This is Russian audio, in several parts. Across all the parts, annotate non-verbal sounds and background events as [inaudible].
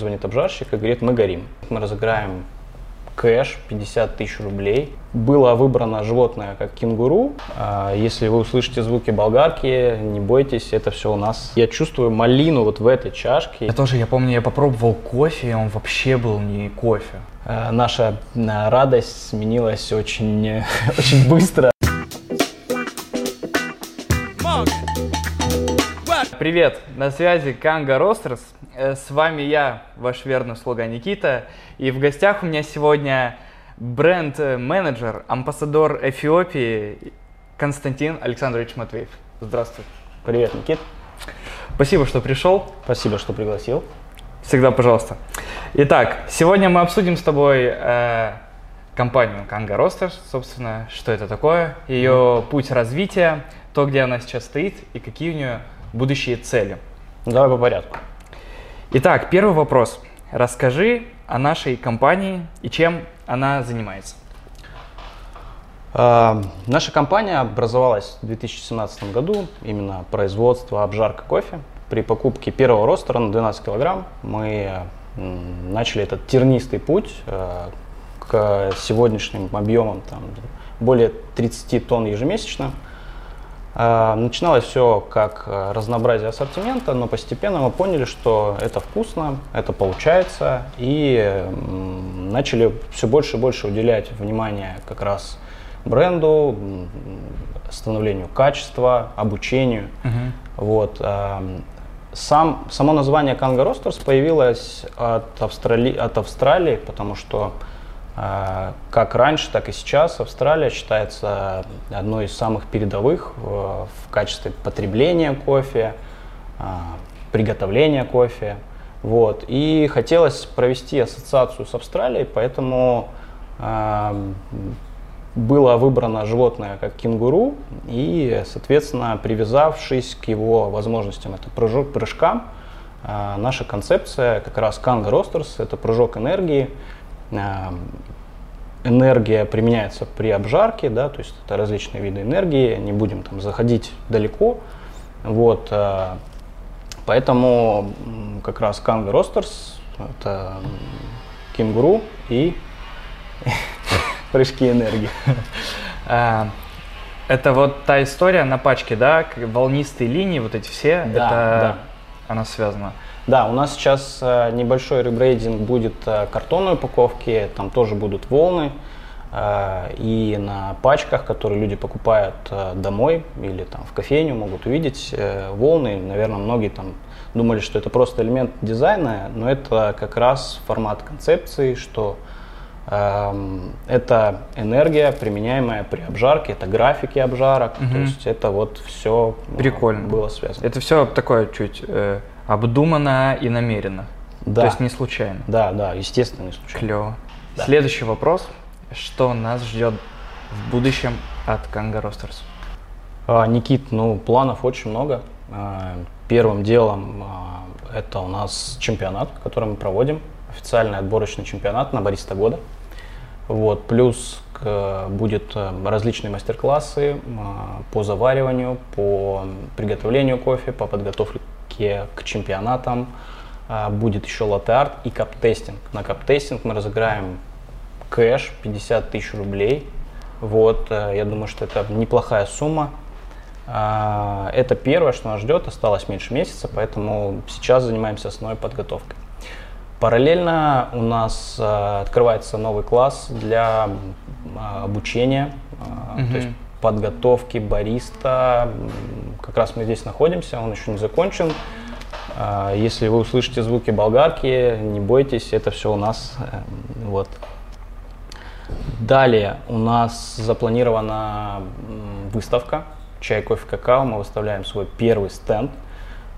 Звонит обжарщик и говорит, мы горим. Мы разыграем кэш 50 тысяч рублей. Было выбрано животное как кенгуру. А, Если вы услышите звуки болгарки, не бойтесь, это все у нас. Я чувствую малину вот в этой чашке. Я тоже, я помню, я попробовал кофе, и он вообще был не кофе. А, Наша а, радость сменилась очень, [laughs] очень быстро. Привет, на связи Канга Ростерс. Э, С вами я, ваш верный слуга Никита. И в гостях у меня сегодня бренд-менеджер, амбассадор Эфиопии Константин Александрович Матвеев. Здравствуй. Привет, Никит. Спасибо, что пришел. Спасибо, что пригласил. Всегда пожалуйста. Итак, сегодня мы обсудим с тобой э, компанию Kanga Roasters, собственно, что это такое, ее путь развития, то, где она сейчас стоит и какие у нее будущие цели. Давай по порядку. Итак, первый вопрос. Расскажи о нашей компании и чем она занимается. А, Наша компания образовалась в 2017 году, именно производство обжарка кофе. При покупке первого ростера на 12 килограмм мы начали этот тернистый путь э, к сегодняшним объемам там, более 30 тонн ежемесячно. А, Начиналось все как э, разнообразие ассортимента, но постепенно мы поняли, что это вкусно, это получается, и начали все больше и больше уделять внимание как раз бренду, становлению качества, обучению. Вот. а, Сам, само название Kango Roasters появилось от, Австрали... от Австралии, потому что как раньше, так и сейчас Австралия считается одной из самых передовых в, в качестве потребления кофе, а, приготовления кофе. Вот. И хотелось провести ассоциацию с Австралией, поэтому а, было выбрано животное как кенгуру, и, соответственно, привязавшись к его возможностям, это прыжок прыжка, а, наша концепция как раз Kango Roasters, это прыжок энергии, а, энергия применяется при обжарке, да, то есть это различные виды энергии, не будем там заходить далеко, вот, а, поэтому как раз Kango Roasters это кенгуру и [laughs] прыжки энергии. А, Это вот та история на пачке, да, волнистые линии, вот эти все, Да, это да. она связана. Да, у нас сейчас э, небольшой ребрейдинг будет э, картонной упаковки, там тоже будут волны. э, И на пачках, которые люди покупают домой или там в кофейню, могут увидеть волны. Наверное, многие там думали, что это просто элемент дизайна, но это как раз формат концепции, что эм, это энергия, применяемая при обжарке, это графики обжарок, то Мгм. есть это вот все Прикольно. было связано. Это все такое чуть э, обдуманно и намеренно. Да. То есть не случайно. Да, да, естественно, не случайно. Клево. Да. Следующий вопрос. Что нас ждет в будущем от Kango Roasters? А, Никит, ну планов очень много. А, Первым делом а, это у нас чемпионат, который мы проводим, официальный отборочный чемпионат на бариста года. Вот, плюс к- будет э, различные мастер-классы а, по завариванию, по приготовлению кофе, по подготовке к чемпионатам. А, Будет еще латте-арт и cup tasting. На cup tasting мы разыграем кэш 50 тысяч рублей. Вот, э, я думаю, что это неплохая сумма. А, Это первое, что нас ждет, осталось меньше месяца, поэтому сейчас занимаемся основной подготовкой. Параллельно у нас э, открывается новый класс для а, обучения, Мгм. то есть подготовки бариста. Как раз мы здесь находимся, он еще не закончен. А, Если вы услышите звуки болгарки, не бойтесь, это все у нас. э, Вот. Далее у нас запланирована выставка «Чай, кофе, какао». Мы выставляем свой первый стенд.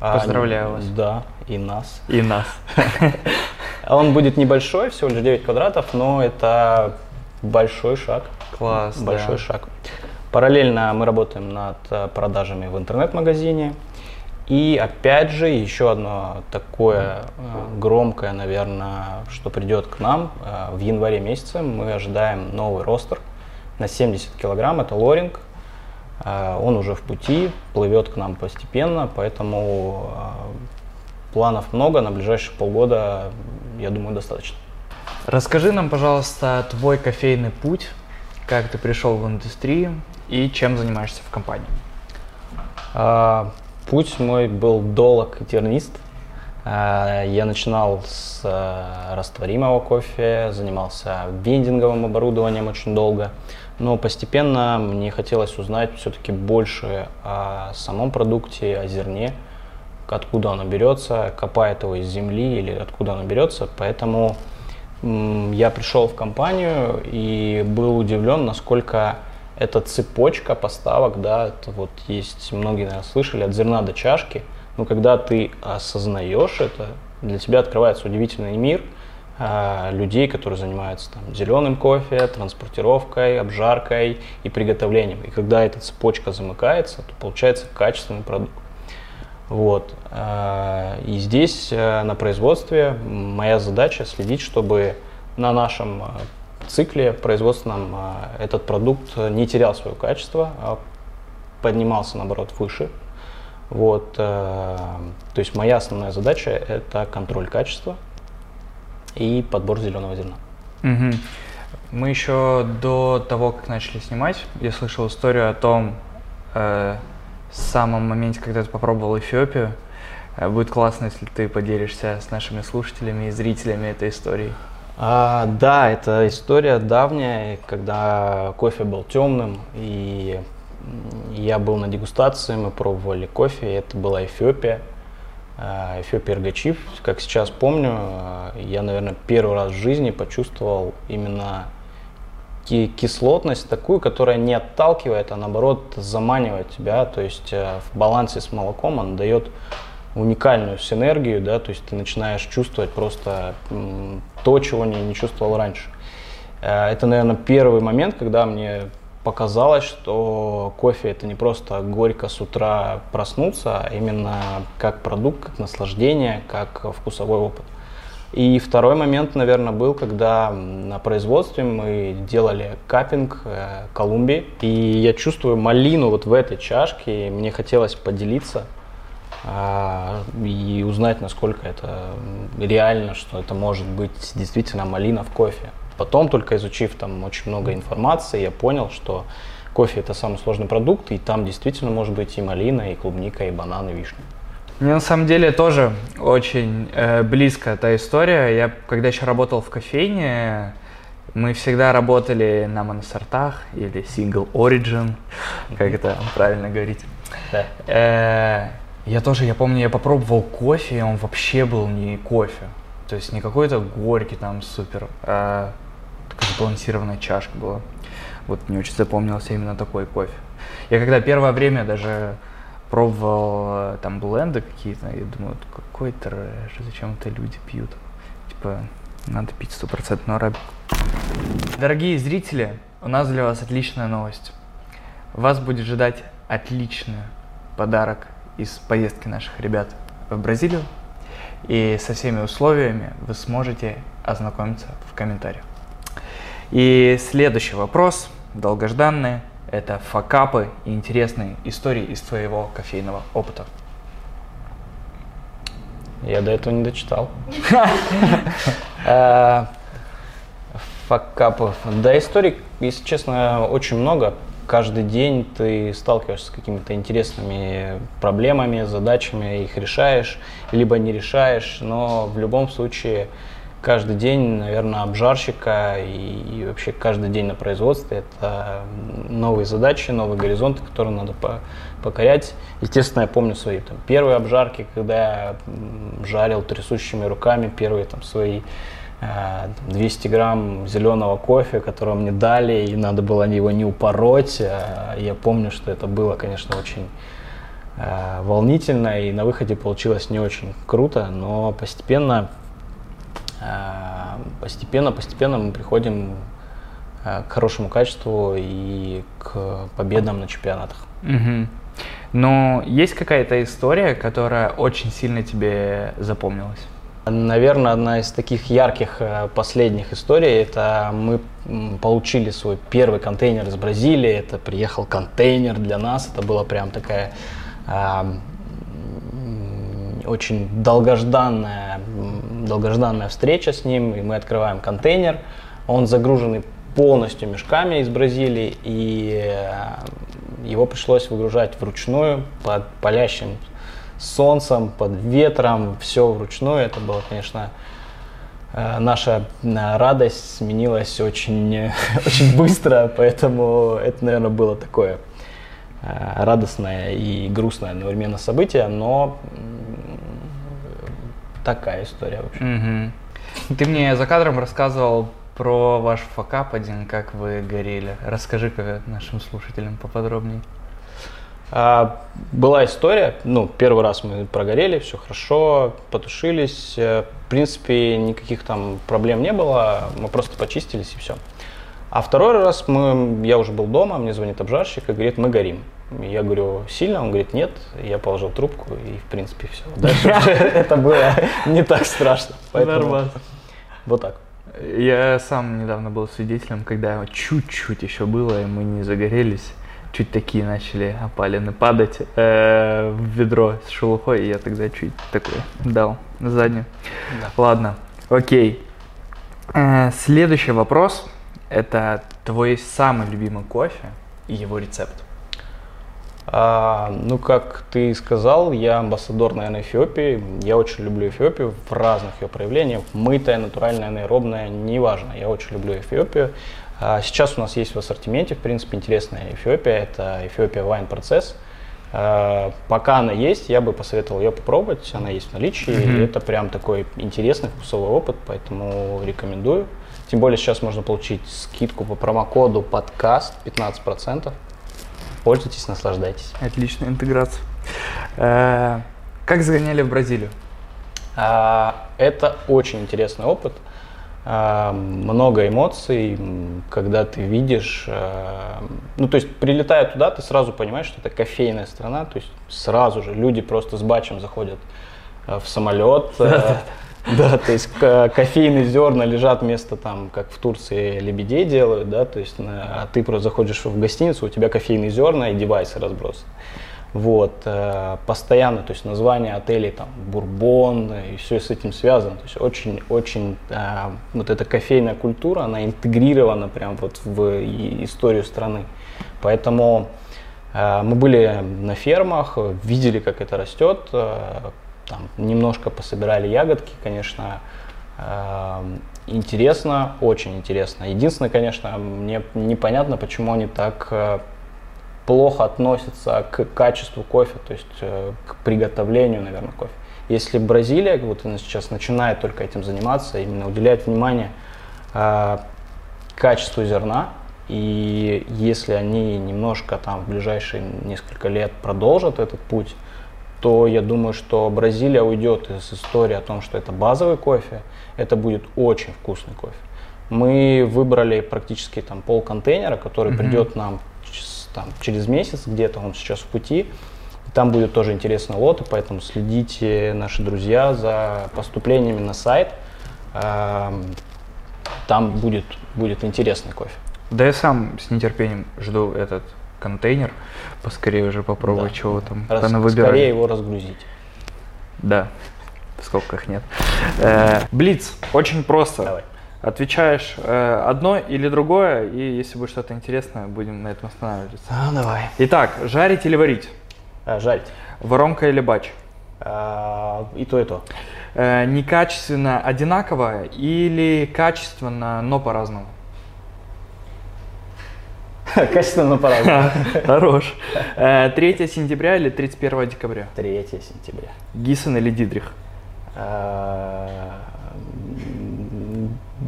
А, Поздравляю вас. Да, и нас. И нас. [laughs] Он будет небольшой, всего лишь 9 квадратов, но это большой шаг. Класс, да. Большой шаг. Параллельно мы работаем над э, продажами в интернет-магазине. И опять же, еще одно такое э, громкое, наверное, что придет к нам э, в январе месяце. Мы ожидаем новый ростер на 70 килограмм. Это лоринг. Он уже в пути, плывет к нам постепенно, поэтому планов много, на ближайшие полгода, я думаю, достаточно. Расскажи нам, пожалуйста, твой кофейный путь, как ты пришел в индустрию и чем занимаешься в компании. А, путь мой был долг и тернист. А, я начинал с а, растворимого кофе, занимался вендинговым оборудованием очень долго, но постепенно мне хотелось узнать все-таки больше о самом продукте, о зерне, откуда оно берется, копает его из земли или откуда оно берется, поэтому я пришел в компанию и был удивлен, насколько эта цепочка поставок, да, это вот есть, многие, наверное, слышали, от зерна до чашки, но когда ты осознаешь это, для тебя открывается удивительный мир а, людей, которые занимаются там, зеленым кофе, транспортировкой, обжаркой и приготовлением. И когда эта цепочка замыкается, то получается качественный продукт. Вот. А, и здесь э, на производстве моя задача следить, чтобы на нашем а, цикле производственном а, этот продукт не терял свое качество, а поднимался, наоборот, выше. Вот, э, то есть моя основная задача – это контроль качества и подбор зеленого зерна. Угу. Мы еще до того, как начали снимать, я слышал историю о том, э, самом моменте, когда ты попробовал Эфиопию. Э, будет классно, если ты поделишься с нашими слушателями и зрителями этой историей. А, да, это история давняя, когда кофе был темным, и я был на дегустации, мы пробовали кофе, это была Эфиопия, а, Эфиопия Иргачив. Как сейчас помню, а, я, наверное, первый раз в жизни почувствовал именно кислотность такую, которая не отталкивает, а наоборот заманивает тебя. То есть э, в балансе с молоком он дает уникальную синергию, да, то есть ты начинаешь чувствовать просто то, чего не, не чувствовал раньше. Э, это, наверное, первый момент, когда мне показалось, что кофе это не просто горько с утра проснуться, а именно как продукт, как наслаждение, как вкусовой опыт. И второй момент, наверное, был, когда на производстве мы делали капинг э, Колумбии, и я чувствую малину вот в этой чашке, и мне хотелось поделиться и узнать, насколько это реально, что это может быть действительно малина в кофе. Потом, только изучив там очень много информации, я понял, что кофе это самый сложный продукт, и там действительно может быть и малина, и клубника, и банан, и вишня. Мне на самом деле тоже очень э, близко эта история. Я когда еще работал в кофейне, мы всегда работали на моносортах или single origin, как это правильно говорить. Да. Э, я тоже, я помню, я попробовал кофе, и он вообще был не кофе. То есть не какой-то горький там супер, а такая сбалансированная чашка была. Вот мне очень запомнился именно такой кофе. Я когда первое время даже пробовал э, там бленды какие-то, я думаю, какой трэш, зачем это люди пьют? Типа, надо пить стопроцентную арабику. Дорогие зрители, у нас для вас отличная новость. Вас будет ждать отличный подарок из поездки наших ребят в Бразилию. И со всеми условиями вы сможете ознакомиться в комментариях. И следующий вопрос, долгожданный это факапы и интересные истории из твоего кофейного опыта. Я до этого не дочитал. [laughs] Э, факапов. Да, историй, если честно, очень много. Каждый день ты сталкиваешься с какими-то интересными проблемами, задачами, их решаешь, либо не решаешь, но в любом случае каждый день, наверное, обжарщика и, и вообще каждый день на производстве это новые задачи, новые горизонты, которые надо по, покорять. Естественно, я помню свои там, первые обжарки, когда я жарил трясущими руками первые там, свои 200 э, грамм зеленого кофе, которого мне дали, и надо было его не упороть. Э, я помню, что это было, конечно, очень э, волнительно, и на выходе получилось не очень круто, но постепенно постепенно, постепенно мы приходим к хорошему качеству и к победам на чемпионатах. Угу. Но есть какая-то история, которая очень сильно тебе запомнилась? Наверное, одна из таких ярких э, последних историй, это мы получили свой первый контейнер из Бразилии, это приехал контейнер для нас, это была прям такая очень долгожданная, долгожданная встреча с ним, и мы открываем контейнер. Он загруженный полностью мешками из Бразилии, и э, его пришлось выгружать вручную под палящим солнцем, под ветром, все вручную. Это было, конечно, э, наша э, радость сменилась очень, [laughs] очень быстро, поэтому это, наверное, было такое радостное и грустное одновременно событие, но такая история вообще. Угу. Ты мне за кадром рассказывал про ваш факап один, как вы горели. Расскажи-ка нашим слушателям поподробнее. А, была история, ну, первый раз мы прогорели, все хорошо, потушились. Э, в принципе, никаких там проблем не было, мы просто почистились и все. А второй раз мы, я уже был дома, мне звонит обжарщик и говорит, мы горим. Я говорю, сильно? Он говорит, нет. Я положил трубку и, в принципе, все. [laughs] Дальше это было не так страшно. Нормально. Вот так. Я сам недавно был свидетелем, когда чуть-чуть еще было, и мы не загорелись. Чуть такие начали опалины падать э, в ведро с шелухой, и я тогда чуть такой дал заднюю. Да. Ладно, окей. Э, следующий вопрос. Это твой самый любимый кофе и его рецепт. А, ну, как ты сказал, я амбассадор, наверное, Эфиопии. Я очень люблю Эфиопию в разных ее проявлениях. Мытая, натуральная, анаэробная, неважно. Я очень люблю Эфиопию. А, сейчас у нас есть в ассортименте, в принципе, интересная Эфиопия. Это Эфиопия Wine Process. А, пока она есть, я бы посоветовал ее попробовать. Она есть в наличии. Mm-hmm. Это прям такой интересный вкусовой опыт, поэтому рекомендую. Тем более сейчас можно получить скидку по промокоду подкаст 15%. Пользуйтесь, наслаждайтесь. Отличная интеграция. Э, как загоняли в Бразилию? А, это очень интересный опыт. Много эмоций, когда ты видишь, а, ну то есть прилетая туда, ты сразу понимаешь, что это кофейная страна, то есть сразу же люди просто с бачем заходят в самолет, Да, то есть кофейные зерна лежат вместо там, как в Турции лебедей делают, да, то есть, а ты просто заходишь в гостиницу, у тебя кофейные зерна и девайсы разбросаны. Вот, э, постоянно, то есть название отелей там Бурбон и все с этим связано. То есть очень-очень э, вот эта кофейная культура, она интегрирована прям вот в историю страны. Поэтому э, мы были на фермах, видели, как это растет, там немножко пособирали ягодки, конечно, интересно, очень интересно. Единственное, конечно, мне непонятно, почему они так плохо относятся к качеству кофе, то есть э, к приготовлению, наверное, кофе. Если Бразилия, вот она сейчас начинает только этим заниматься, именно уделяет внимание качеству зерна, и если они немножко там в ближайшие несколько лет продолжат этот путь, то я думаю, что Бразилия уйдет из истории о том, что это базовый кофе, это будет очень вкусный кофе. Мы выбрали практически там пол контейнера, который mm-hmm. придет нам там, через месяц, где-то он сейчас в пути. Там будет тоже интересные лоты, поэтому следите, наши друзья, за поступлениями на сайт. Эм, там будет, будет интересный кофе. Да я сам с нетерпением жду этот контейнер, поскорее уже попробовать, да. чего там Раз, Скорее его разгрузить. Да, в скобках нет. Э, Блиц, очень просто. Давай. Отвечаешь э, одно или другое, и если будет что-то интересное, будем на этом останавливаться. А, давай. Итак, жарить или варить? А, жарить. Воронка или бач? А, и то, и то. Э, некачественно одинаково или качественно, но по-разному? [laughs] Качественно по-разному. [laughs] Хорош. 3 э, сентября или 31 декабря? 3 сентября. Гисон или Дидрих?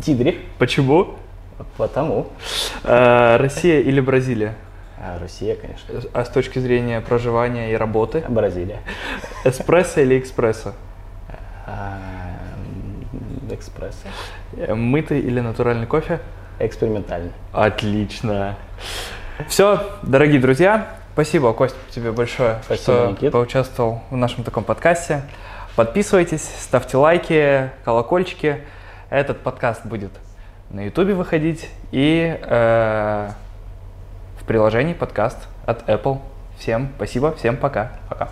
Э, Дидрих. Почему? Потому. Э, Россия или Бразилия? Россия, конечно. А с точки зрения проживания и работы? Бразилия. Эспрессо или экспрессо? Экспрессо. Мытый или натуральный кофе? Экспериментальный. Отлично. Все, дорогие друзья, спасибо, Кость, тебе большое, спасибо, что Никит. поучаствовал в нашем таком подкасте. Подписывайтесь, ставьте лайки, колокольчики. Этот подкаст будет на Ютубе выходить и э, в приложении подкаст от Apple. Всем спасибо, всем пока. Пока.